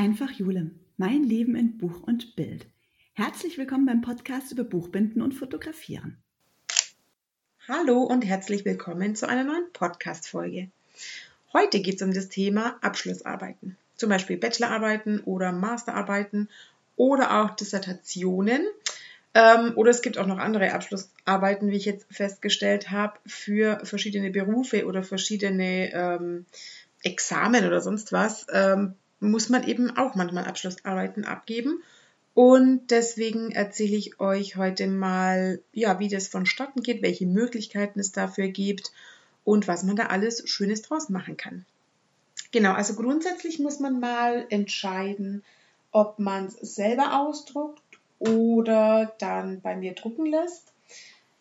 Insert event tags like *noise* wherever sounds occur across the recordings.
Einfach Jule, mein Leben in Buch und Bild. Herzlich willkommen beim Podcast über Buchbinden und Fotografieren. Hallo und herzlich willkommen zu einer neuen Podcast-Folge. Heute geht es um das Thema Abschlussarbeiten, zum Beispiel Bachelorarbeiten oder Masterarbeiten oder auch Dissertationen. Ähm, oder es gibt auch noch andere Abschlussarbeiten, wie ich jetzt festgestellt habe, für verschiedene Berufe oder verschiedene ähm, Examen oder sonst was. Ähm, muss man eben auch manchmal Abschlussarbeiten abgeben. Und deswegen erzähle ich euch heute mal, ja, wie das vonstatten geht, welche Möglichkeiten es dafür gibt und was man da alles Schönes draus machen kann. Genau, also grundsätzlich muss man mal entscheiden, ob man es selber ausdruckt oder dann bei mir drucken lässt.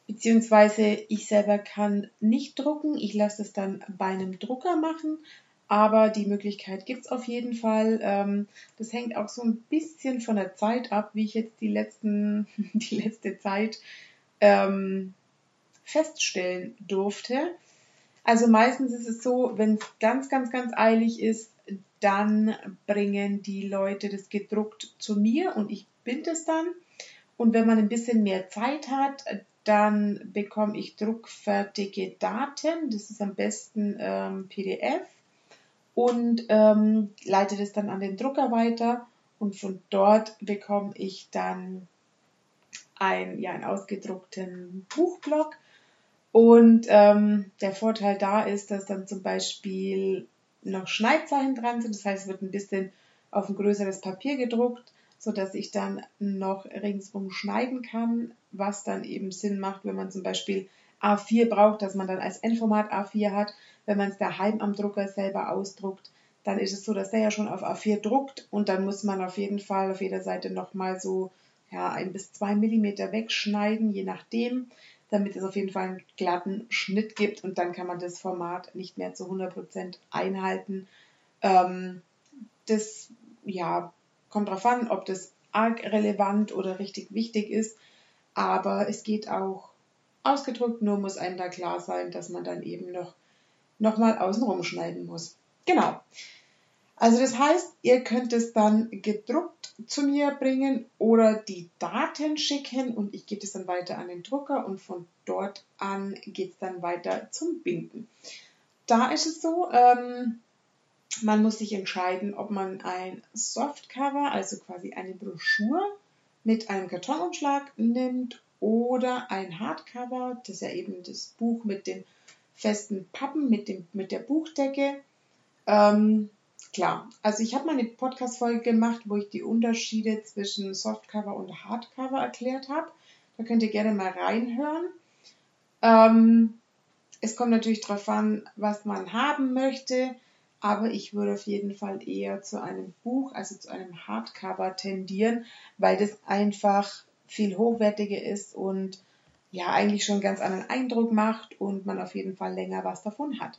Beziehungsweise ich selber kann nicht drucken, ich lasse es dann bei einem Drucker machen, aber die Möglichkeit gibt es auf jeden Fall. Ähm, das hängt auch so ein bisschen von der Zeit ab, wie ich jetzt die, letzten, *laughs* die letzte Zeit ähm, feststellen durfte. Also meistens ist es so, wenn es ganz, ganz, ganz eilig ist, dann bringen die Leute das gedruckt zu mir und ich binde es dann. Und wenn man ein bisschen mehr Zeit hat, dann bekomme ich druckfertige Daten. Das ist am besten ähm, PDF und ähm, leite das dann an den Drucker weiter und von dort bekomme ich dann ein, ja, einen ausgedruckten Buchblock. Und ähm, der Vorteil da ist, dass dann zum Beispiel noch Schneidzeichen dran sind. Das heißt, es wird ein bisschen auf ein größeres Papier gedruckt, sodass ich dann noch ringsum schneiden kann, was dann eben Sinn macht, wenn man zum Beispiel A4 braucht, dass man dann als Endformat A4 hat. Wenn man es daheim am Drucker selber ausdruckt, dann ist es so, dass der ja schon auf A4 druckt und dann muss man auf jeden Fall auf jeder Seite nochmal so ja, ein bis zwei Millimeter wegschneiden, je nachdem, damit es auf jeden Fall einen glatten Schnitt gibt und dann kann man das Format nicht mehr zu 100% einhalten. Ähm, das ja, kommt darauf an, ob das arg relevant oder richtig wichtig ist, aber es geht auch ausgedrückt, nur muss einem da klar sein, dass man dann eben noch, mal außenrum schneiden muss. Genau. Also das heißt, ihr könnt es dann gedruckt zu mir bringen oder die Daten schicken und ich gebe es dann weiter an den Drucker und von dort an geht es dann weiter zum Binden. Da ist es so, ähm, man muss sich entscheiden, ob man ein Softcover, also quasi eine Broschüre mit einem Kartonumschlag nimmt oder ein Hardcover, das ist ja eben das Buch mit den festen Pappen, mit, dem, mit der Buchdecke. Ähm, klar, also ich habe mal eine Podcast-Folge gemacht, wo ich die Unterschiede zwischen Softcover und Hardcover erklärt habe. Da könnt ihr gerne mal reinhören. Ähm, es kommt natürlich darauf an, was man haben möchte, aber ich würde auf jeden Fall eher zu einem Buch, also zu einem Hardcover tendieren, weil das einfach viel hochwertiger ist und ja eigentlich schon ganz anderen Eindruck macht und man auf jeden Fall länger was davon hat.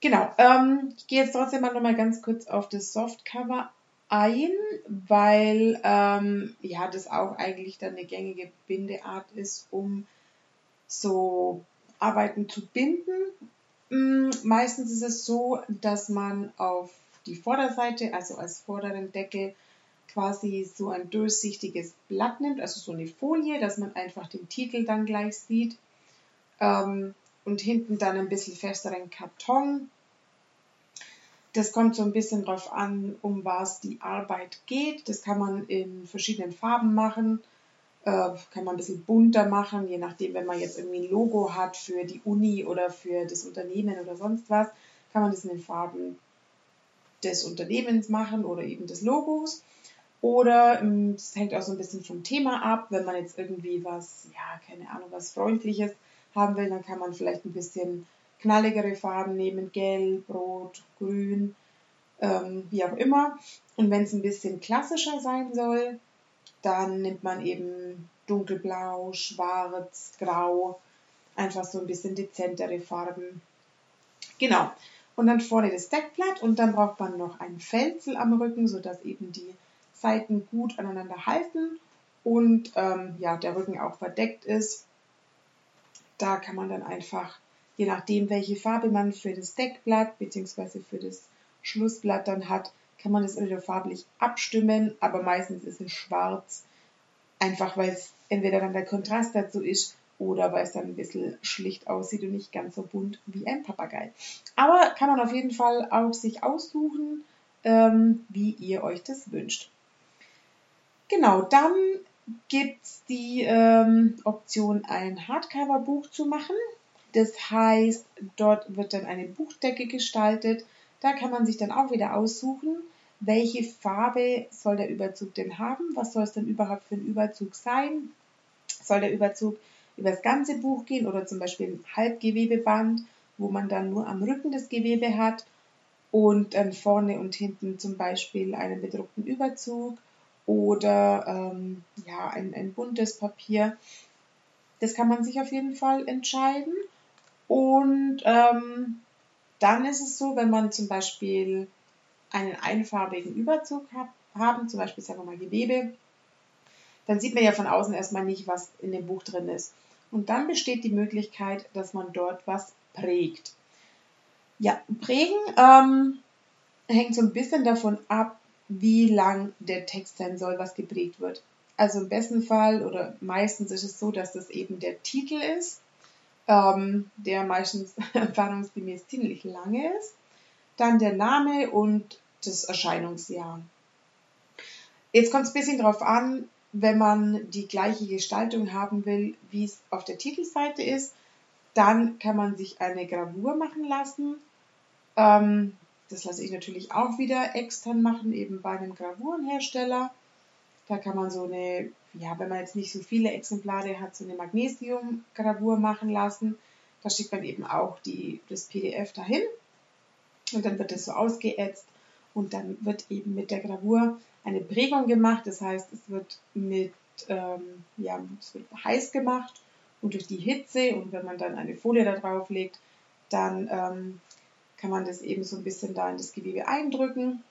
Genau, ähm, ich gehe jetzt trotzdem mal nochmal ganz kurz auf das Softcover ein, weil ähm, ja das auch eigentlich dann eine gängige Bindeart ist, um so Arbeiten zu binden. Mm, meistens ist es so, dass man auf die Vorderseite, also als vorderen Deckel, quasi so ein durchsichtiges Blatt nimmt, also so eine Folie, dass man einfach den Titel dann gleich sieht. Ähm, und hinten dann ein bisschen festeren Karton. Das kommt so ein bisschen drauf an, um was die Arbeit geht. Das kann man in verschiedenen Farben machen, äh, kann man ein bisschen bunter machen, je nachdem, wenn man jetzt irgendwie ein Logo hat für die Uni oder für das Unternehmen oder sonst was, kann man das in den Farben des Unternehmens machen oder eben des Logos. Oder ähm, es hängt auch so ein bisschen vom Thema ab. Wenn man jetzt irgendwie was, ja, keine Ahnung, was Freundliches haben will, dann kann man vielleicht ein bisschen knalligere Farben nehmen, gelb, rot, grün, ähm, wie auch immer. Und wenn es ein bisschen klassischer sein soll, dann nimmt man eben dunkelblau, schwarz, grau, einfach so ein bisschen dezentere Farben. Genau. Und dann vorne das Deckblatt und dann braucht man noch ein Felsel am Rücken, sodass eben die Seiten gut aneinander halten und ähm, ja, der Rücken auch verdeckt ist. Da kann man dann einfach, je nachdem welche Farbe man für das Deckblatt bzw. für das Schlussblatt dann hat, kann man das entweder farblich abstimmen, aber meistens ist es schwarz, einfach weil es entweder dann der Kontrast dazu ist oder weil es dann ein bisschen schlicht aussieht und nicht ganz so bunt wie ein Papagei. Aber kann man auf jeden Fall auch sich aussuchen, ähm, wie ihr euch das wünscht. Genau, dann gibt es die ähm, Option, ein Hardcover-Buch zu machen. Das heißt, dort wird dann eine Buchdecke gestaltet. Da kann man sich dann auch wieder aussuchen, welche Farbe soll der Überzug denn haben, was soll es denn überhaupt für ein Überzug sein. Soll der Überzug über das ganze Buch gehen oder zum Beispiel ein Halbgewebeband, wo man dann nur am Rücken das Gewebe hat und dann vorne und hinten zum Beispiel einen bedruckten Überzug oder ähm, ja, ein, ein buntes Papier. Das kann man sich auf jeden Fall entscheiden. Und ähm, dann ist es so, wenn man zum Beispiel einen einfarbigen Überzug hab, haben, zum Beispiel sagen wir mal Gewebe, dann sieht man ja von außen erstmal nicht, was in dem Buch drin ist. Und dann besteht die Möglichkeit, dass man dort was prägt. Ja, prägen ähm, hängt so ein bisschen davon ab, wie lang der Text sein soll, was geprägt wird. Also im besten Fall oder meistens ist es so, dass das eben der Titel ist, ähm, der meistens *laughs* erfahrungsgemäß ziemlich lange ist. Dann der Name und das Erscheinungsjahr. Jetzt kommt es ein bisschen darauf an, wenn man die gleiche Gestaltung haben will, wie es auf der Titelseite ist, dann kann man sich eine Gravur machen lassen. Ähm, das lasse ich natürlich auch wieder extern machen, eben bei einem Gravurenhersteller. Da kann man so eine, ja, wenn man jetzt nicht so viele Exemplare hat, so eine Magnesium-Gravur machen lassen. Da schickt man eben auch die, das PDF dahin und dann wird das so ausgeätzt und dann wird eben mit der Gravur eine Prägung gemacht. Das heißt, es wird mit, ähm, ja, es wird heiß gemacht und durch die Hitze und wenn man dann eine Folie da drauf legt, dann ähm, kann man das eben so ein bisschen da in das Gewebe eindrücken.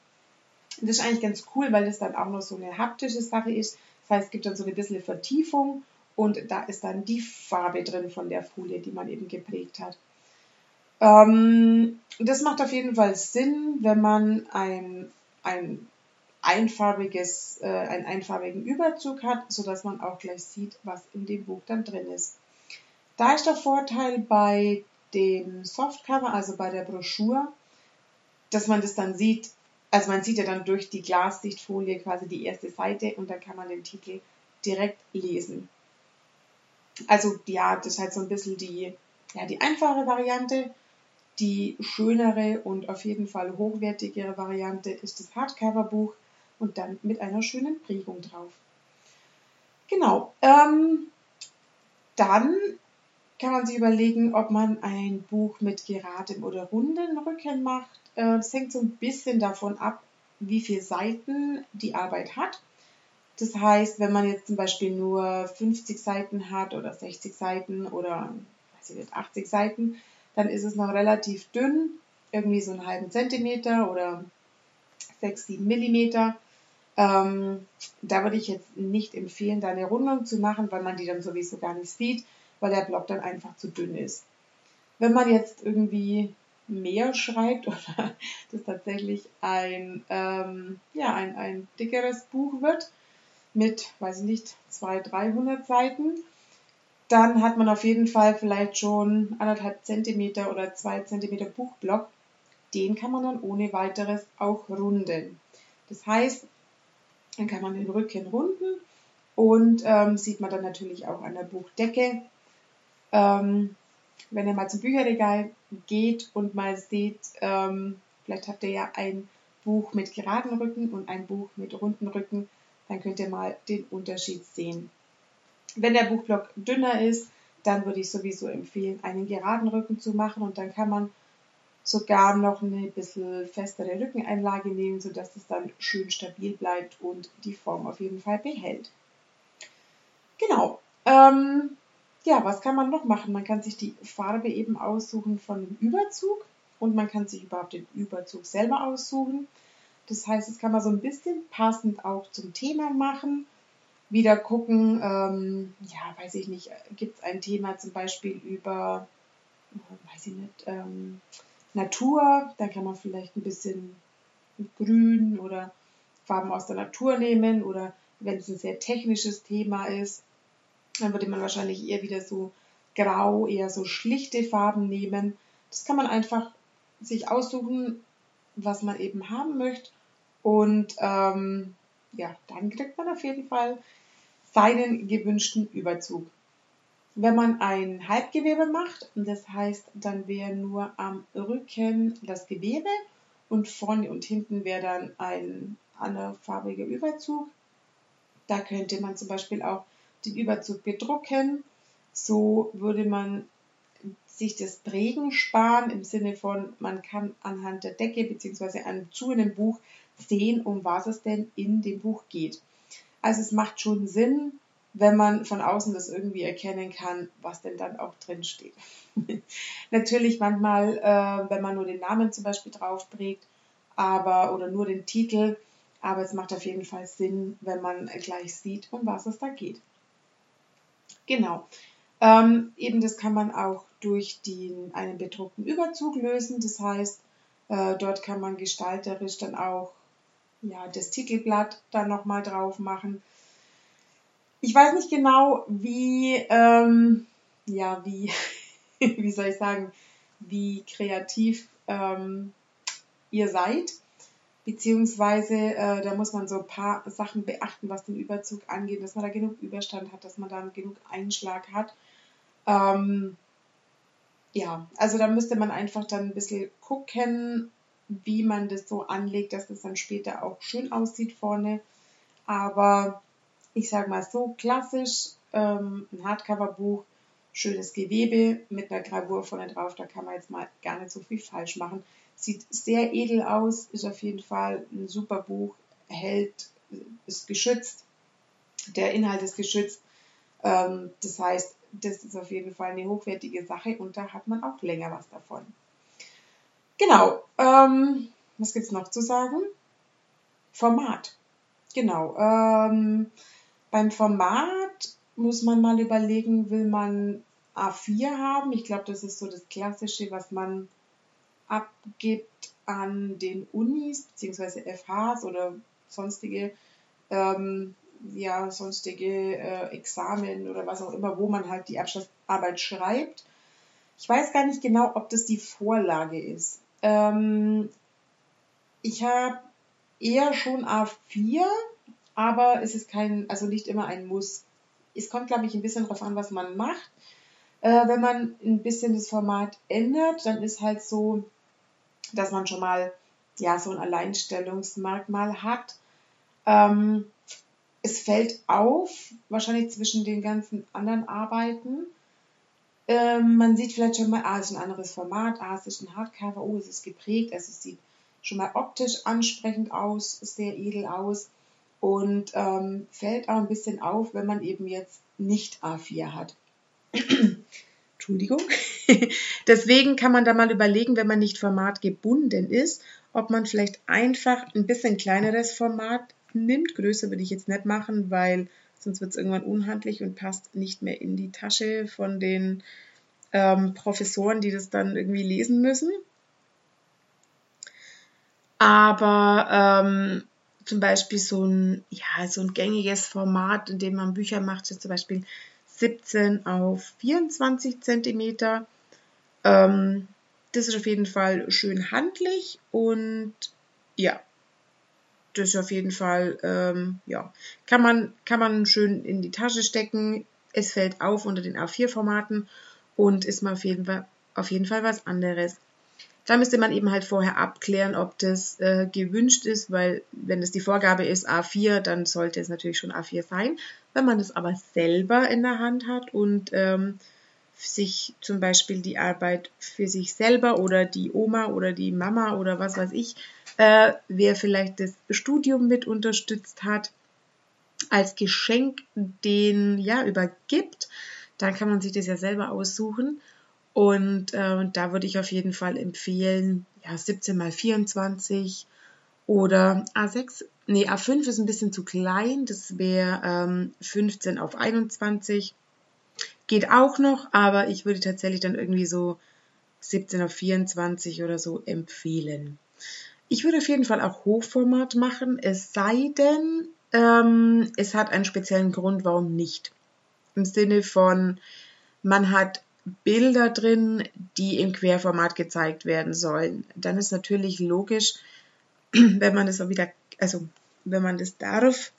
Und das ist eigentlich ganz cool, weil das dann auch noch so eine haptische Sache ist. Das heißt, es gibt dann so eine bisschen Vertiefung und da ist dann die Farbe drin von der Folie, die man eben geprägt hat. Ähm, das macht auf jeden Fall Sinn, wenn man ein, ein einfarbiges, äh, einen einfarbigen Überzug hat, sodass man auch gleich sieht, was in dem Buch dann drin ist. Da ist der Vorteil bei dem Softcover, also bei der Broschüre, dass man das dann sieht, also man sieht ja dann durch die Glassichtfolie quasi die erste Seite und dann kann man den Titel direkt lesen. Also ja, das ist halt so ein bisschen die, ja, die einfache Variante. Die schönere und auf jeden Fall hochwertigere Variante ist das Hardcover-Buch und dann mit einer schönen Prägung drauf. Genau. Ähm, dann kann man sich überlegen, ob man ein Buch mit geradem oder runden Rücken macht. Äh, das hängt so ein bisschen davon ab, wie viele Seiten die Arbeit hat. Das heißt, wenn man jetzt zum Beispiel nur 50 Seiten hat oder 60 Seiten oder weiß ich nicht, 80 Seiten, dann ist es noch relativ dünn, irgendwie so einen halben Zentimeter oder 6, 7 Millimeter. Ähm, da würde ich jetzt nicht empfehlen, da eine Rundung zu machen, weil man die dann sowieso gar nicht sieht weil der Block dann einfach zu dünn ist. Wenn man jetzt irgendwie mehr schreibt *laughs* oder das tatsächlich ein, ähm, ja, ein, ein dickeres Buch wird mit, weiß ich nicht, 200, 300 Seiten, dann hat man auf jeden Fall vielleicht schon anderthalb Zentimeter oder zwei Zentimeter Buchblock. Den kann man dann ohne weiteres auch runden. Das heißt, dann kann man den Rücken runden und ähm, sieht man dann natürlich auch an der Buchdecke, ähm, wenn ihr mal zum Bücherregal geht und mal seht, ähm, vielleicht habt ihr ja ein Buch mit geraden Rücken und ein Buch mit runden Rücken, dann könnt ihr mal den Unterschied sehen. Wenn der Buchblock dünner ist, dann würde ich sowieso empfehlen, einen geraden Rücken zu machen und dann kann man sogar noch eine bisschen festere Rückeneinlage nehmen, sodass es dann schön stabil bleibt und die Form auf jeden Fall behält. Genau. Ähm, ja, was kann man noch machen? Man kann sich die Farbe eben aussuchen von dem Überzug und man kann sich überhaupt den Überzug selber aussuchen. Das heißt, das kann man so ein bisschen passend auch zum Thema machen. Wieder gucken, ähm, ja, weiß ich nicht, gibt es ein Thema zum Beispiel über, weiß ich nicht, ähm, Natur, da kann man vielleicht ein bisschen Grün oder Farben aus der Natur nehmen oder wenn es ein sehr technisches Thema ist, dann würde man wahrscheinlich eher wieder so grau, eher so schlichte Farben nehmen. Das kann man einfach sich aussuchen, was man eben haben möchte. Und ähm, ja, dann kriegt man auf jeden Fall seinen gewünschten Überzug. Wenn man ein Halbgewebe macht, das heißt, dann wäre nur am Rücken das Gewebe und vorne und hinten wäre dann ein anderfarbiger Überzug. Da könnte man zum Beispiel auch den Überzug bedrucken. So würde man sich das Prägen sparen im Sinne von, man kann anhand der Decke bzw. zu einem Buch sehen, um was es denn in dem Buch geht. Also es macht schon Sinn, wenn man von außen das irgendwie erkennen kann, was denn dann auch drin steht. *laughs* Natürlich manchmal, äh, wenn man nur den Namen zum Beispiel drauf prägt, aber oder nur den Titel, aber es macht auf jeden Fall Sinn, wenn man gleich sieht, um was es da geht. Genau. Ähm, eben das kann man auch durch den, einen bedruckten Überzug lösen. Das heißt, äh, dort kann man gestalterisch dann auch ja, das Titelblatt dann nochmal drauf machen. Ich weiß nicht genau, wie, ähm, ja, wie, *laughs* wie soll ich sagen, wie kreativ ähm, ihr seid. Beziehungsweise äh, da muss man so ein paar Sachen beachten, was den Überzug angeht, dass man da genug Überstand hat, dass man da genug Einschlag hat. Ähm, ja, also da müsste man einfach dann ein bisschen gucken, wie man das so anlegt, dass das dann später auch schön aussieht vorne. Aber ich sage mal so klassisch, ähm, ein Hardcover-Buch, schönes Gewebe mit einer Gravur vorne drauf, da kann man jetzt mal gar nicht so viel falsch machen. Sieht sehr edel aus, ist auf jeden Fall ein super Buch, hält, ist geschützt, der Inhalt ist geschützt. Ähm, das heißt, das ist auf jeden Fall eine hochwertige Sache und da hat man auch länger was davon. Genau, ähm, was gibt es noch zu sagen? Format. Genau. Ähm, beim Format muss man mal überlegen, will man A4 haben? Ich glaube, das ist so das Klassische, was man abgibt an den Unis bzw. FHs oder sonstige, ähm, ja, sonstige äh, Examen oder was auch immer, wo man halt die Abschlussarbeit schreibt. Ich weiß gar nicht genau, ob das die Vorlage ist. Ähm, ich habe eher schon A4, aber es ist kein, also nicht immer ein Muss. Es kommt, glaube ich, ein bisschen darauf an, was man macht. Äh, wenn man ein bisschen das Format ändert, dann ist halt so, dass man schon mal ja so ein Alleinstellungsmerkmal hat. Ähm, es fällt auf, wahrscheinlich zwischen den ganzen anderen Arbeiten. Ähm, man sieht vielleicht schon mal, ah, es ist ein anderes Format, ah, es ist ein Hardcover, oh, es ist geprägt, also es sieht schon mal optisch ansprechend aus, sehr edel aus und ähm, fällt auch ein bisschen auf, wenn man eben jetzt nicht A4 hat. Entschuldigung. *laughs* Deswegen kann man da mal überlegen, wenn man nicht formatgebunden ist, ob man vielleicht einfach ein bisschen kleineres Format nimmt. Größer würde ich jetzt nicht machen, weil sonst wird es irgendwann unhandlich und passt nicht mehr in die Tasche von den ähm, Professoren, die das dann irgendwie lesen müssen. Aber ähm, zum Beispiel so ein, ja, so ein gängiges Format, in dem man Bücher macht, zum Beispiel 17 auf 24 Zentimeter. Ähm, das ist auf jeden Fall schön handlich und ja, das ist auf jeden Fall, ähm, ja, kann man, kann man schön in die Tasche stecken. Es fällt auf unter den A4-Formaten und ist mal auf jeden Fall, auf jeden Fall was anderes. Da müsste man eben halt vorher abklären, ob das äh, gewünscht ist, weil wenn es die Vorgabe ist A4, dann sollte es natürlich schon A4 sein. Wenn man es aber selber in der Hand hat und ähm, sich zum Beispiel die Arbeit für sich selber oder die Oma oder die Mama oder was weiß ich, äh, wer vielleicht das Studium mit unterstützt hat, als Geschenk den ja übergibt, dann kann man sich das ja selber aussuchen. Und äh, da würde ich auf jeden Fall empfehlen, ja, 17 mal 24 oder A6, nee, A5 ist ein bisschen zu klein, das wäre ähm, 15 auf 21. Geht auch noch, aber ich würde tatsächlich dann irgendwie so 17 auf 24 oder so empfehlen. Ich würde auf jeden Fall auch Hochformat machen, es sei denn, ähm, es hat einen speziellen Grund, warum nicht. Im Sinne von, man hat Bilder drin, die im Querformat gezeigt werden sollen. Dann ist natürlich logisch, *clears throat* wenn man das auch wieder, also wenn man das darf,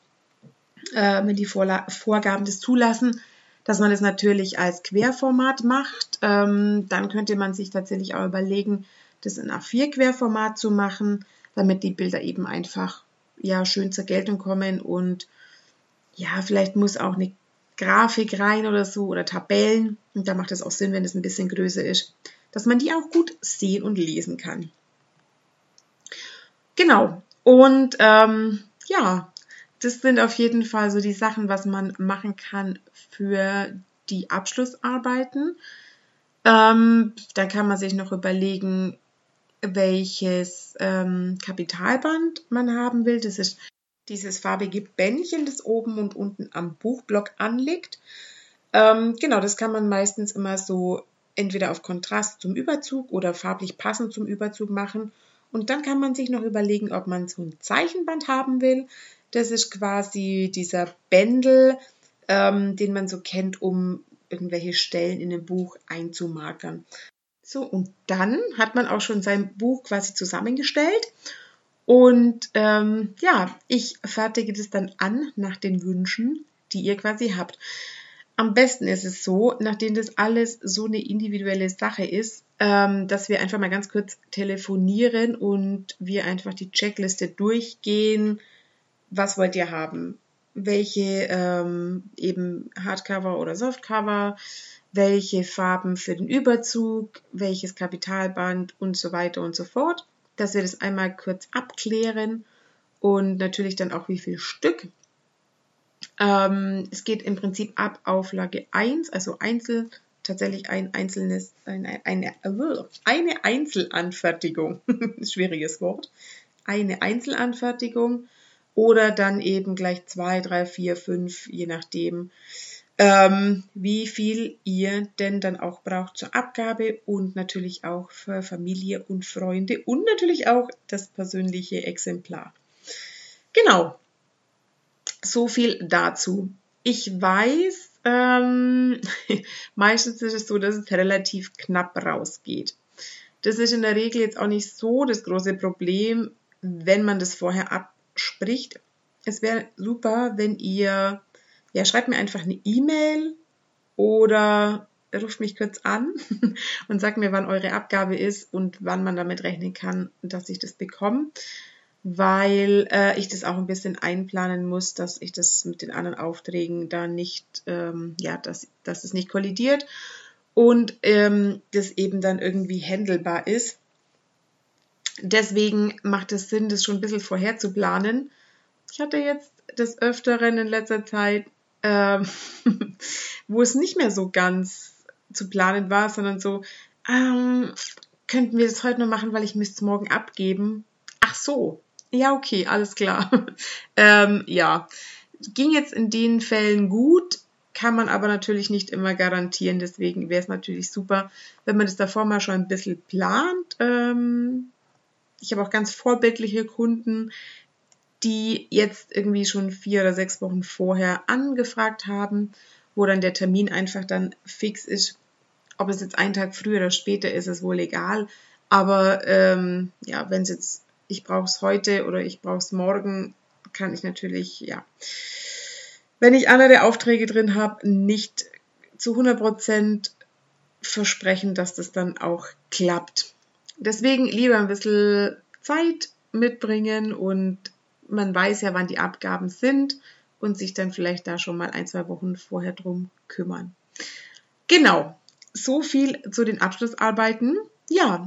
äh, wenn die Vorla Vorgaben das zulassen, dass man das natürlich als Querformat macht. Ähm, dann könnte man sich tatsächlich auch überlegen, das in A4-Querformat zu machen, damit die Bilder eben einfach ja schön zur Geltung kommen und ja, vielleicht muss auch eine Grafik rein oder so oder Tabellen. Und da macht es auch Sinn, wenn es ein bisschen größer ist, dass man die auch gut sehen und lesen kann. Genau. Und ähm, ja, das sind auf jeden Fall so die Sachen, was man machen kann für die Abschlussarbeiten. Ähm, da kann man sich noch überlegen, welches ähm, Kapitalband man haben will. Das ist dieses farbige Bändchen, das oben und unten am Buchblock anliegt. Ähm, genau, das kann man meistens immer so entweder auf Kontrast zum Überzug oder farblich passend zum Überzug machen. Und dann kann man sich noch überlegen, ob man so ein Zeichenband haben will. Das ist quasi dieser Bändel, ähm, den man so kennt, um irgendwelche Stellen in dem Buch einzumarkern. So, und dann hat man auch schon sein Buch quasi zusammengestellt. Und ähm, ja, ich fertige das dann an nach den Wünschen, die ihr quasi habt. Am besten ist es so, nachdem das alles so eine individuelle Sache ist, ähm, dass wir einfach mal ganz kurz telefonieren und wir einfach die Checkliste durchgehen. Was wollt ihr haben? Welche ähm, eben Hardcover oder Softcover? welche Farben für den Überzug, welches Kapitalband und so weiter und so fort, dass wir das einmal kurz abklären und natürlich dann auch wie viel Stück. Ähm, es geht im Prinzip ab Auflage 1, also Einzel, tatsächlich ein einzelnes, eine, eine, eine Einzelanfertigung, *laughs* schwieriges Wort, eine Einzelanfertigung oder dann eben gleich zwei, drei, vier, fünf, je nachdem, ähm, wie viel ihr denn dann auch braucht zur Abgabe und natürlich auch für Familie und Freunde und natürlich auch das persönliche Exemplar. Genau. So viel dazu. Ich weiß, ähm, *laughs* meistens ist es so, dass es relativ knapp rausgeht. Das ist in der Regel jetzt auch nicht so das große Problem, wenn man das vorher abspricht. Es wäre super, wenn ihr ja, schreibt mir einfach eine E-Mail oder ruft mich kurz an *laughs* und sagt mir, wann eure Abgabe ist und wann man damit rechnen kann, dass ich das bekomme, weil äh, ich das auch ein bisschen einplanen muss, dass ich das mit den anderen Aufträgen da nicht, ähm, ja, dass, dass es nicht kollidiert und ähm, das eben dann irgendwie handelbar ist. Deswegen macht es Sinn, das schon ein bisschen vorher zu planen. Ich hatte jetzt des Öfteren in letzter Zeit ähm, *laughs* wo es nicht mehr so ganz zu planen war, sondern so, ähm, könnten wir das heute noch machen, weil ich müsste es morgen abgeben. Ach so, ja, okay, alles klar. *laughs* ähm, ja, ging jetzt in den Fällen gut, kann man aber natürlich nicht immer garantieren. Deswegen wäre es natürlich super, wenn man das davor mal schon ein bisschen plant. Ähm, ich habe auch ganz vorbildliche Kunden, die jetzt irgendwie schon vier oder sechs Wochen vorher angefragt haben, wo dann der Termin einfach dann fix ist. Ob es jetzt einen Tag früher oder später ist, ist wohl egal. Aber ähm, ja, wenn es jetzt, ich brauche es heute oder ich brauche es morgen, kann ich natürlich, ja, wenn ich andere Aufträge drin habe, nicht zu 100 Prozent versprechen, dass das dann auch klappt. Deswegen lieber ein bisschen Zeit mitbringen und man weiß ja, wann die Abgaben sind und sich dann vielleicht da schon mal ein, zwei Wochen vorher drum kümmern. Genau, so viel zu den Abschlussarbeiten. Ja,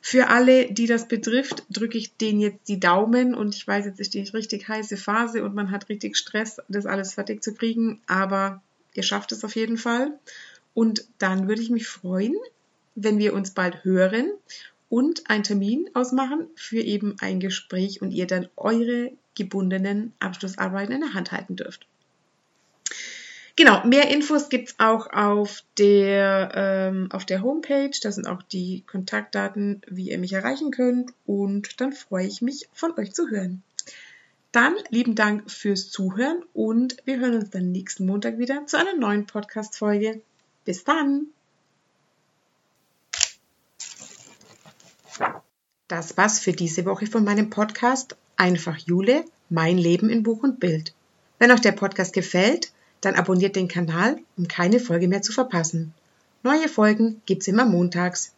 für alle, die das betrifft, drücke ich denen jetzt die Daumen und ich weiß, jetzt ist die richtig heiße Phase und man hat richtig Stress, das alles fertig zu kriegen, aber ihr schafft es auf jeden Fall. Und dann würde ich mich freuen, wenn wir uns bald hören und einen Termin ausmachen für eben ein Gespräch und ihr dann eure gebundenen Abschlussarbeiten in der Hand halten dürft. Genau, mehr Infos gibt es auch auf der, ähm, auf der Homepage. Da sind auch die Kontaktdaten, wie ihr mich erreichen könnt. Und dann freue ich mich, von euch zu hören. Dann lieben Dank fürs Zuhören und wir hören uns dann nächsten Montag wieder zu einer neuen Podcast-Folge. Bis dann! Das war's für diese Woche von meinem Podcast Einfach Jule, mein Leben in Buch und Bild. Wenn euch der Podcast gefällt, dann abonniert den Kanal, um keine Folge mehr zu verpassen. Neue Folgen gibt's immer montags.